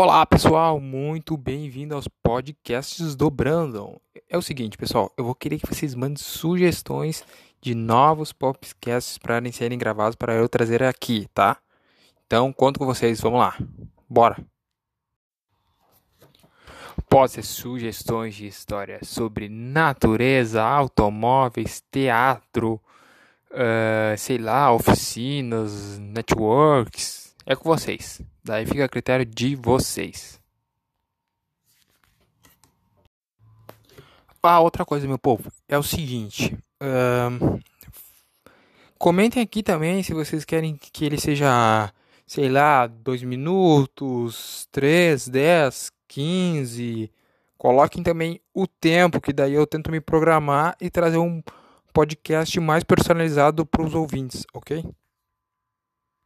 Olá pessoal, muito bem-vindo aos podcasts do Brandon. É o seguinte, pessoal, eu vou querer que vocês mandem sugestões de novos podcasts para serem gravados para eu trazer aqui, tá? Então, conto com vocês, vamos lá, bora! Pode ser sugestões de histórias sobre natureza, automóveis, teatro, uh, sei lá, oficinas, networks, é com vocês. Daí fica a critério de vocês. Ah, outra coisa, meu povo, é o seguinte. Comentem aqui também se vocês querem que ele seja, sei lá, 2 minutos, 3, 10, 15. Coloquem também o tempo, que daí eu tento me programar e trazer um podcast mais personalizado para os ouvintes, ok?